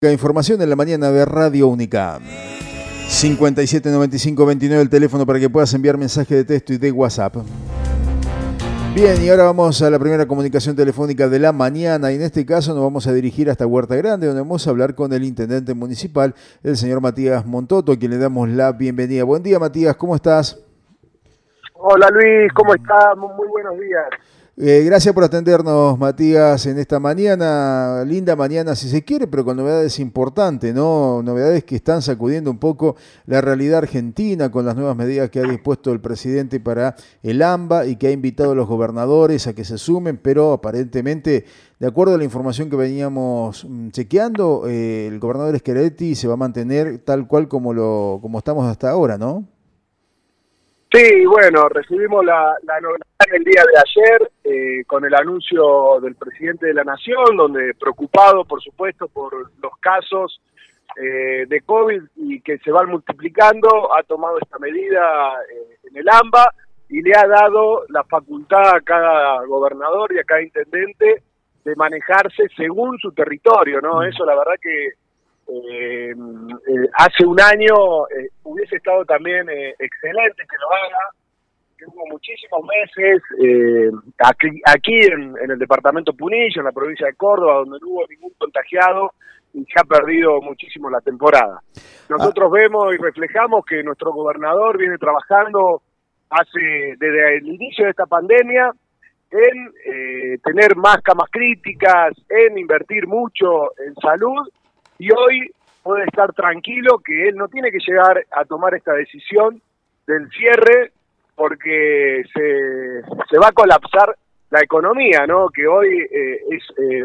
Información en la mañana de Radio Única. 579529 el teléfono para que puedas enviar mensaje de texto y de WhatsApp. Bien, y ahora vamos a la primera comunicación telefónica de la mañana y en este caso nos vamos a dirigir hasta Huerta Grande donde vamos a hablar con el intendente municipal, el señor Matías Montoto, a quien le damos la bienvenida. Buen día Matías, ¿cómo estás? Hola Luis, ¿cómo estás? Muy buenos días. Eh, gracias por atendernos, Matías, en esta mañana, linda mañana si se quiere, pero con novedades importantes, ¿no? Novedades que están sacudiendo un poco la realidad argentina con las nuevas medidas que ha dispuesto el presidente para el AMBA y que ha invitado a los gobernadores a que se sumen, pero aparentemente, de acuerdo a la información que veníamos mm, chequeando, eh, el gobernador Schiaretti se va a mantener tal cual como, lo, como estamos hasta ahora, ¿no? Sí, bueno, recibimos la, la novedad el día de ayer eh, con el anuncio del presidente de la Nación, donde preocupado, por supuesto, por los casos eh, de COVID y que se van multiplicando, ha tomado esta medida eh, en el AMBA y le ha dado la facultad a cada gobernador y a cada intendente de manejarse según su territorio, ¿no? Mm. Eso la verdad que eh, eh, hace un año eh, hubiese estado también excelente que lo haga, que hubo muchísimos meses aquí, en, el departamento Punillo, en la provincia de Córdoba, donde no hubo ningún contagiado y se ha perdido muchísimo la temporada. Nosotros vemos y reflejamos que nuestro gobernador viene trabajando hace desde el inicio de esta pandemia en tener más camas críticas, en invertir mucho en salud y hoy puede estar tranquilo que él no tiene que llegar a tomar esta decisión del cierre porque se, se va a colapsar la economía, ¿no? Que hoy eh, es eh,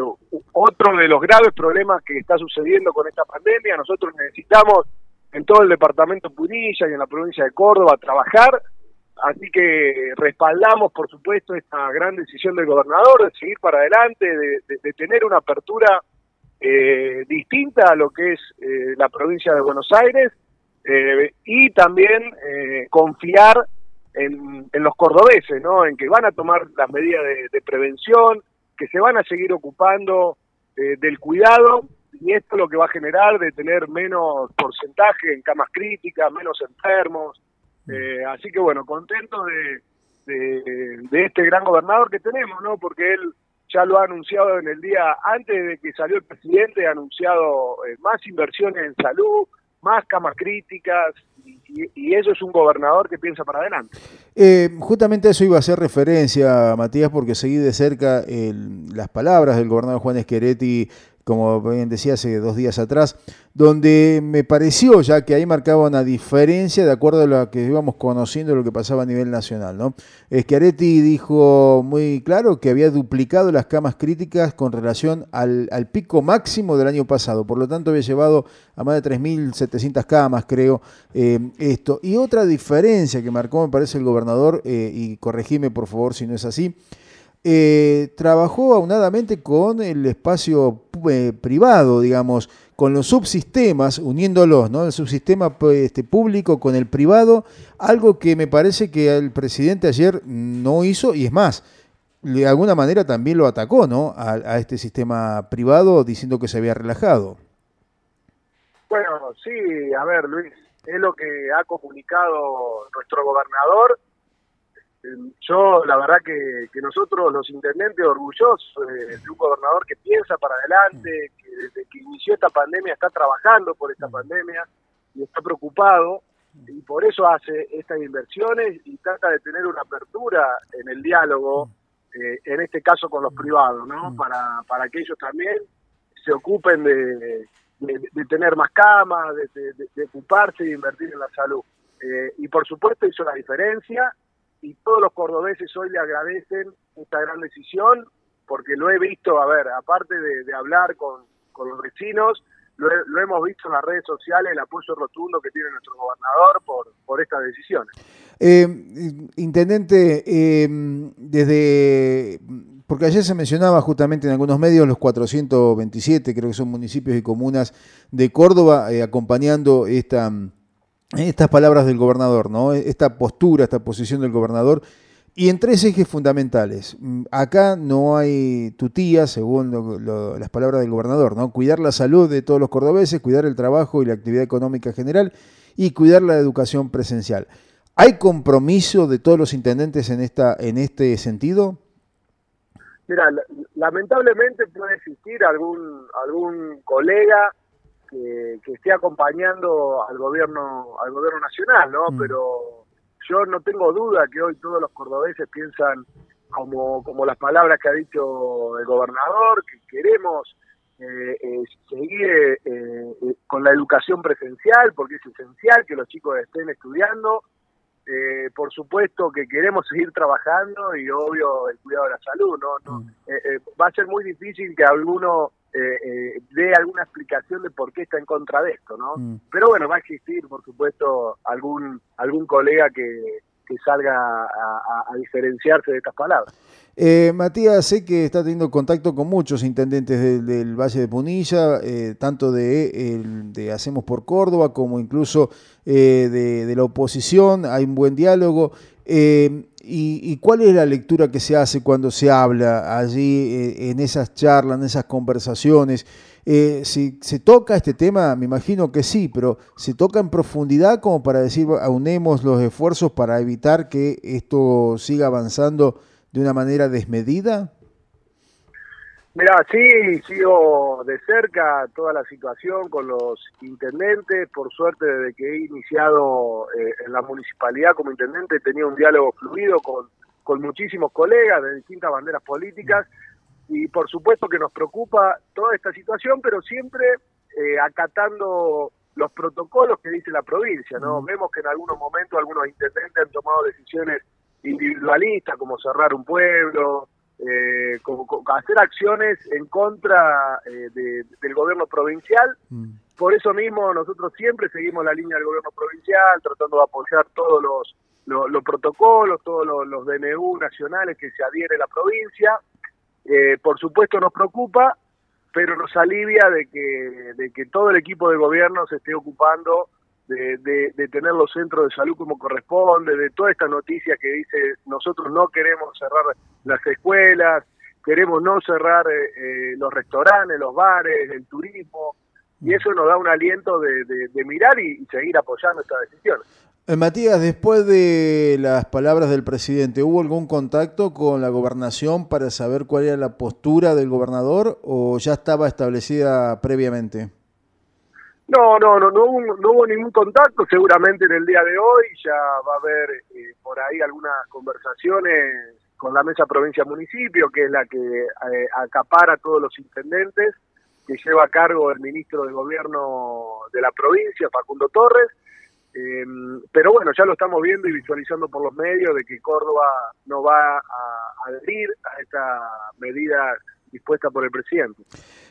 otro de los graves problemas que está sucediendo con esta pandemia. Nosotros necesitamos en todo el departamento Punilla y en la provincia de Córdoba trabajar, así que respaldamos, por supuesto, esta gran decisión del gobernador de seguir para adelante, de tener una apertura eh, distinta a lo que es eh, la provincia de Buenos Aires eh, y también confiar en, los cordobeses, ¿no? en que van a tomar las medidas de, prevención, que se van a seguir ocupando del cuidado y esto es lo que va a generar de tener menos porcentaje en camas críticas, menos enfermos. así que bueno, contento de, de, este gran gobernador que tenemos, ¿no? Porque él ya lo ha anunciado en el día antes de que salió el presidente, ha anunciado eh, más inversiones en salud, más camas críticas, y, eso es un gobernador que piensa para adelante. Eh, justamente eso iba a hacer referencia, Matías, porque seguí de cerca las palabras del gobernador Juan Esqueretti como bien decía hace dos días atrás, donde me pareció ya que ahí marcaba una diferencia de acuerdo a lo que íbamos conociendo lo que pasaba a nivel nacional. ¿no? Schiaretti dijo muy claro que había duplicado las camas críticas con relación al, pico máximo del año pasado, por lo tanto había llevado a más de 3.700 camas, creo, eh, esto. Y otra diferencia que marcó, me parece, el gobernador, eh, y corregime por favor si no es así, eh, trabajó aunadamente con el espacio privado, digamos, con los subsistemas, uniéndolos, ¿no? El subsistema pues, este, público con el privado, algo que me parece que el presidente ayer no hizo, y es más, de alguna manera también lo atacó, ¿no? A, a este sistema privado diciendo que se había relajado. Bueno, sí, a ver, Luis, es lo que ha comunicado nuestro gobernador yo la verdad que, nosotros los intendentes orgullosos de un gobernador que piensa para adelante, que desde que inició esta pandemia está trabajando por esta pandemia y está preocupado y por eso hace estas inversiones y trata de tener una apertura en el diálogo, eh, en este caso con los privados, ¿no? Para, para que ellos también se ocupen de, de, tener más camas, de, de, ocuparse y invertir en la salud. Eh, y por supuesto hizo la diferencia y todos los cordobeses hoy le agradecen esta gran decisión, porque lo he visto, a ver, aparte de, hablar con, los vecinos, lo, hemos visto en las redes sociales, el apoyo rotundo que tiene nuestro gobernador por, por estas decisiones. Eh, intendente, eh, desde porque ayer se mencionaba justamente en algunos medios los 427, creo que son municipios y comunas de Córdoba, eh, acompañando esta estas palabras del gobernador, ¿no? Esta postura, esta posición del gobernador. Y en tres ejes fundamentales. Mm, acá no hay tutía, según las palabras del gobernador, ¿no? Cuidar la salud de todos los cordobeses, cuidar el trabajo y la actividad económica general y cuidar la educación presencial. ¿Hay compromiso de todos los intendentes en, esta, en este sentido? Mira, lamentablemente puede existir algún, algún colega que, esté acompañando al gobierno, al gobierno nacional, ¿no? Mm. Pero yo no tengo duda que hoy todos los cordobeses piensan como, como las palabras que ha dicho el gobernador, que queremos eh, eh, seguir eh, con la educación presencial, porque es esencial que los chicos estén estudiando. por supuesto que queremos seguir trabajando y obvio el cuidado de la salud. no, no mm. Va a ser muy difícil que alguno eh, eh, dé alguna explicación de por qué está en contra de esto, ¿no? Mm. Pero bueno, va a existir, por supuesto, algún algún colega que, salga a, diferenciarse de estas palabras. Eh, Matías, sé que está teniendo contacto con muchos intendentes del, Valle de Punilla, eh, tanto de, de, Hacemos por Córdoba como incluso de, de, la oposición, hay un buen diálogo. Y, cuál es la lectura que se hace cuando se habla allí eh, en esas charlas, en esas conversaciones? Eh, si se toca este tema, me imagino que sí, pero ¿se toca en profundidad como para decir, aunemos los esfuerzos para evitar que esto siga avanzando de una manera desmedida? Mira, sí, sigo de cerca toda la situación con los intendentes. Por suerte, desde que he iniciado eh, en la municipalidad como intendente, he tenido un diálogo fluido con, con muchísimos colegas de distintas banderas políticas. Y por supuesto que nos preocupa toda esta situación, pero siempre eh, acatando los protocolos que dice la provincia. no Vemos que en algunos momentos algunos intendentes han tomado decisiones individualistas, como cerrar un pueblo, eh, hacer acciones en contra eh, del gobierno provincial. Mm. Por eso mismo nosotros siempre seguimos la línea del gobierno provincial, tratando de apoyar todos los, los, protocolos, todos los, DNU nacionales que se adhiere a la provincia. Eh, por supuesto nos preocupa, pero nos alivia de que, de que todo el equipo de gobierno se esté ocupando de, tener los centros de salud como corresponde, de toda esta noticia que dice nosotros no queremos cerrar las escuelas, queremos no cerrar eh, eh, los restaurantes, los bares, el turismo, y eso nos da un aliento de, mirar y, seguir apoyando estas decisiones. Eh, Matías, después de las palabras del presidente, ¿hubo algún contacto con la gobernación para saber cuál era la postura del gobernador o ya estaba establecida previamente? No, no, no, no hubo, no hubo ningún contacto. Seguramente en el día de hoy ya va a haber eh, por ahí algunas conversaciones con la mesa provincia-municipio, que es la que eh, acapara a todos los intendentes, que lleva a cargo el ministro de Gobierno de la provincia, Facundo Torres. Eh, pero bueno, ya lo estamos viendo y visualizando por los medios de que Córdoba no va a adherir a esta medida dispuesta por el presidente.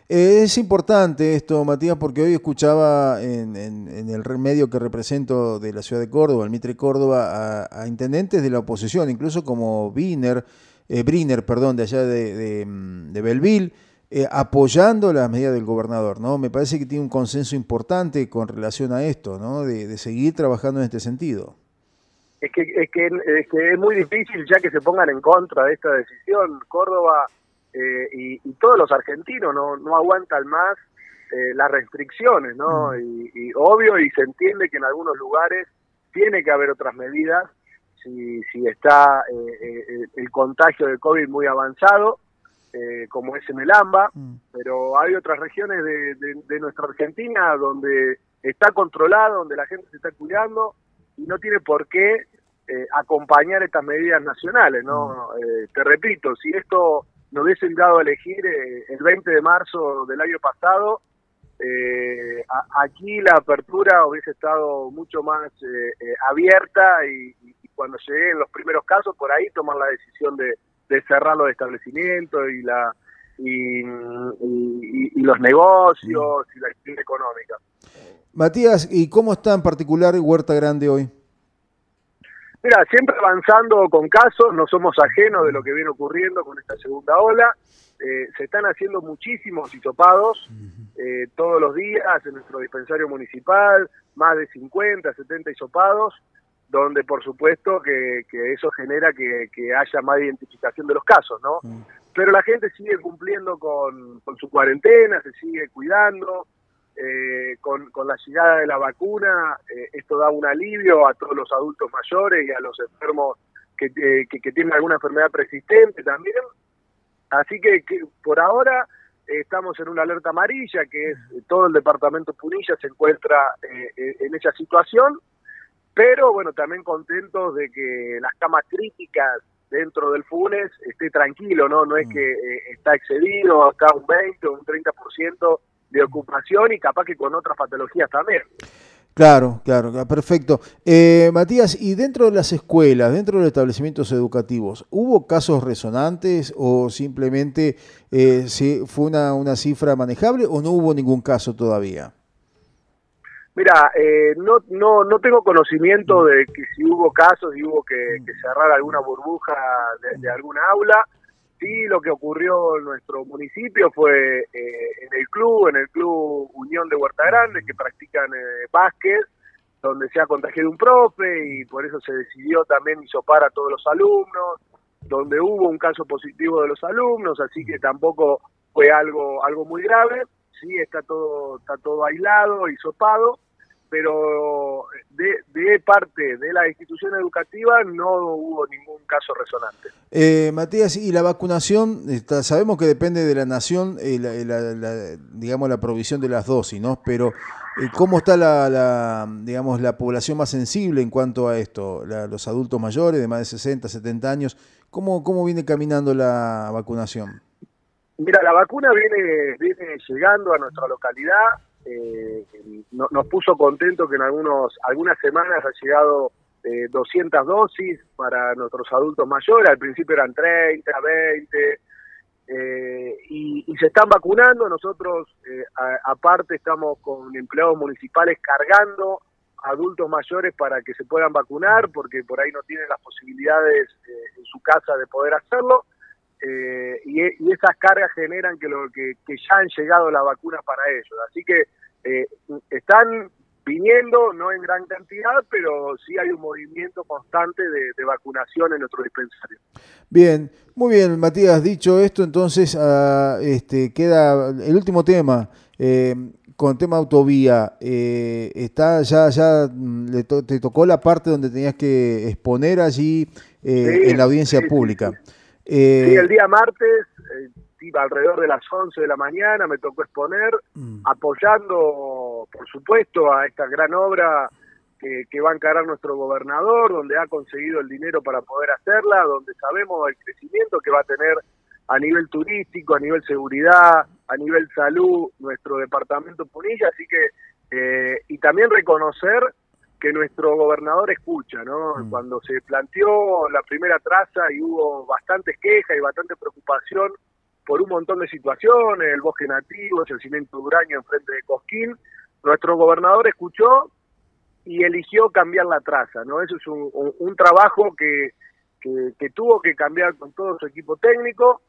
Eh, es importante esto, Matías, porque hoy escuchaba en, el medio que represento de la ciudad de Córdoba, el Mitre Córdoba, a, intendentes de la oposición, incluso como Biner, eh, Briner, perdón, de allá de, de, Belville, eh, apoyando las medidas del gobernador, ¿no? Me parece que tiene un consenso importante con relación a esto, ¿no? De, seguir trabajando en este sentido. Es que, es que, es que es muy difícil ya que se pongan en contra de esta decisión. Córdoba eh, y, todos los argentinos no, no aguantan más eh, las restricciones, ¿no? Mm. Y, obvio, y se entiende que en algunos lugares tiene que haber otras medidas si, si está eh, el contagio de COVID muy avanzado, como es en el AMBA, mm. pero hay otras regiones de, de, nuestra Argentina donde está controlado, donde la gente se está cuidando y no tiene por qué acompañar estas medidas nacionales, ¿no? Mm. te repito, si esto nos hubiesen dado a elegir eh, el 20 de marzo del año pasado, eh, aquí la apertura hubiese estado mucho más eh, abierta y, cuando lleguen los primeros casos, por ahí tomar la decisión de, cerrar los establecimientos y la y, los negocios y la actividad económica. Matías, ¿y cómo está en particular Huerta Grande hoy? Mira, siempre avanzando con casos, no somos ajenos de lo que viene ocurriendo con esta segunda ola. Eh, se están haciendo muchísimos hisopados eh, todos los días en nuestro dispensario municipal, más de 50, 70 hisopados, donde por supuesto que, eso genera que, haya más identificación de los casos, ¿no? Mm. Pero la gente sigue cumpliendo con, su cuarentena, se sigue cuidando, eh, con, la llegada de la vacuna, eh, esto da un alivio a todos los adultos mayores y a los enfermos que, que, tienen alguna enfermedad persistente también. Así que, por ahora estamos en una alerta amarilla, que es todo el departamento Punilla se encuentra eh, en esa situación pero bueno, también contentos de que las camas críticas dentro del Funes esté tranquilo, ¿no? No es mm. que eh, está excedido, está un 20 o un 30% de ocupación y capaz que con otras patologías también. Claro, claro, perfecto. Eh, Matías, y dentro de las escuelas, dentro de los establecimientos educativos, ¿hubo casos resonantes o simplemente eh, fue una, una cifra manejable o no hubo ningún caso todavía? Mira, eh, no, no, no tengo conocimiento de que si hubo casos y hubo que, cerrar alguna burbuja de, alguna aula. Sí, lo que ocurrió en nuestro municipio fue eh, en el club, en el club Unión de Huerta Grande, que practican eh, básquet, donde se ha contagiado un profe y por eso se decidió también hisopar a todos los alumnos, donde hubo un caso positivo de los alumnos, así que tampoco fue algo, algo muy grave. Sí está todo, está todo aislado, hisopado, pero de, parte de la institución educativa no hubo ningún caso resonante. Eh, Matías, y la vacunación, está, sabemos que depende de la nación, eh, la, digamos, la provisión de las dosis, ¿no? Pero, eh, ¿cómo está la, digamos, la población más sensible en cuanto a esto? los adultos mayores de más de 60, 70 años, ¿cómo, cómo viene caminando la vacunación? Mira, la vacuna viene, viene llegando a nuestra localidad. Eh, nos puso contento que en algunos algunas semanas ha llegado eh, 200 dosis para nuestros adultos mayores. Al principio eran 30, 20. Eh, y, se están vacunando. Nosotros, eh, aparte, estamos con empleados municipales cargando adultos mayores para que se puedan vacunar, porque por ahí no tienen las posibilidades en su casa de poder hacerlo. Eh, y, esas cargas generan que, lo, que, ya han llegado las vacunas para ellos. Así que eh, están viniendo, no en gran cantidad, pero sí hay un movimiento constante de, vacunación en nuestro dispensario. Bien, muy bien, Matías, dicho esto, entonces ah, este, queda el último tema. Eh, con el tema autovía, está ya ya mm, te tocó la parte donde tenías que exponer allí en la audiencia pública. Eh, sí, el día martes, eh, iba alrededor de las 11 de la mañana, me tocó exponer, mm. apoyando, por supuesto, a esta gran obra que, va a encarar nuestro gobernador, donde ha conseguido el dinero para poder hacerla, donde sabemos el crecimiento que va a tener a nivel turístico, a nivel seguridad, a nivel salud, nuestro departamento Punilla, así que, eh, y también reconocer que nuestro gobernador escucha, ¿no? Mm. Cuando se planteó la primera traza y hubo bastantes quejas y bastante preocupación por un montón de situaciones, el bosque nativo, el cimiento duraño enfrente de Cosquín, nuestro gobernador escuchó y eligió cambiar la traza, ¿no? Eso es un, trabajo que, que, tuvo que cambiar con todo su equipo técnico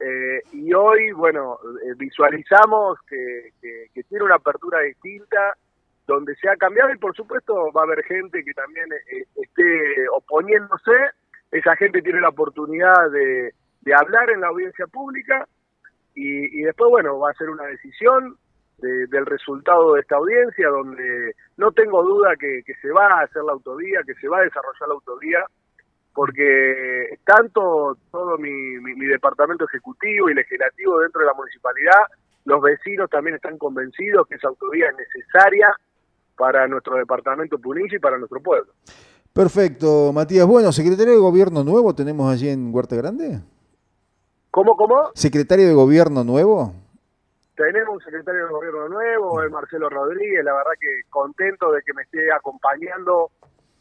eh, y hoy, bueno, eh, visualizamos que, que tiene una apertura distinta, donde se ha cambiado y por supuesto va a haber gente que también eh, esté oponiéndose, esa gente tiene la oportunidad de, hablar en la audiencia pública y, después, bueno, va a ser una decisión del resultado de esta audiencia donde no tengo duda que, se va a hacer la autovía, que se va a desarrollar la autovía, porque tanto todo mi, mi departamento ejecutivo y legislativo dentro de la municipalidad, los vecinos también están convencidos que esa autovía es necesaria para nuestro departamento Punilla y para nuestro pueblo. Perfecto, Matías. Bueno, secretario de gobierno nuevo tenemos allí en Huerta Grande. ¿Cómo, cómo? ¿Secretario de gobierno nuevo? Tenemos un secretario de gobierno nuevo, el Marcelo Rodríguez, la verdad que contento de que me esté acompañando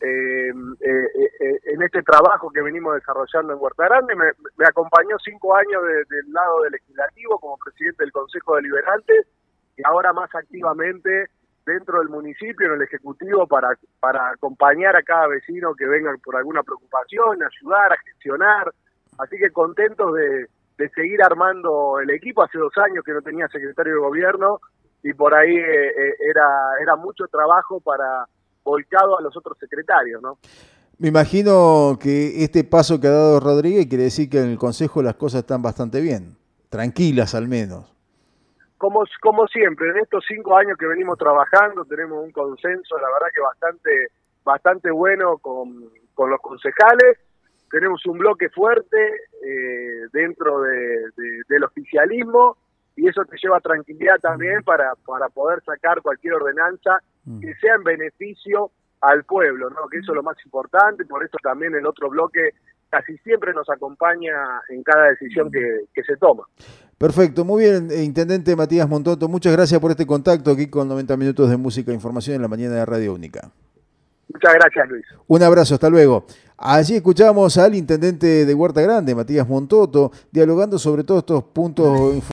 eh, eh, eh, en este trabajo que venimos desarrollando en Huerta Grande. Me, acompañó cinco años del lado del legislativo como presidente del Consejo Deliberante y ahora más activamente dentro del municipio, en el Ejecutivo, para, para acompañar a cada vecino que venga por alguna preocupación, ayudar a gestionar. Así que contentos de, de seguir armando el equipo. Hace dos años que no tenía secretario de gobierno y por ahí eh, eh, era, era mucho trabajo para, volcado a los otros secretarios, ¿no? Me imagino que este paso que ha dado Rodríguez quiere decir que en el Consejo las cosas están bastante bien, tranquilas al menos. Como, como siempre, en estos cinco años que venimos trabajando tenemos un consenso, la verdad que bastante, bastante bueno con, con los concejales. Tenemos un bloque fuerte eh, dentro de, del oficialismo y eso te lleva tranquilidad también para, para poder sacar cualquier ordenanza mm. que sea en beneficio al pueblo, ¿no? que eso es lo más importante, por eso también el otro bloque casi siempre nos acompaña en cada decisión que, se toma. Perfecto, muy bien, eh, Intendente Matías Montoto, muchas gracias por este contacto aquí con 90 minutos de música e información en la mañana de Radio Única. Muchas gracias, Luis. Un abrazo, hasta luego. Allí escuchamos al intendente de Huerta Grande, Matías Montoto, dialogando sobre todos estos puntos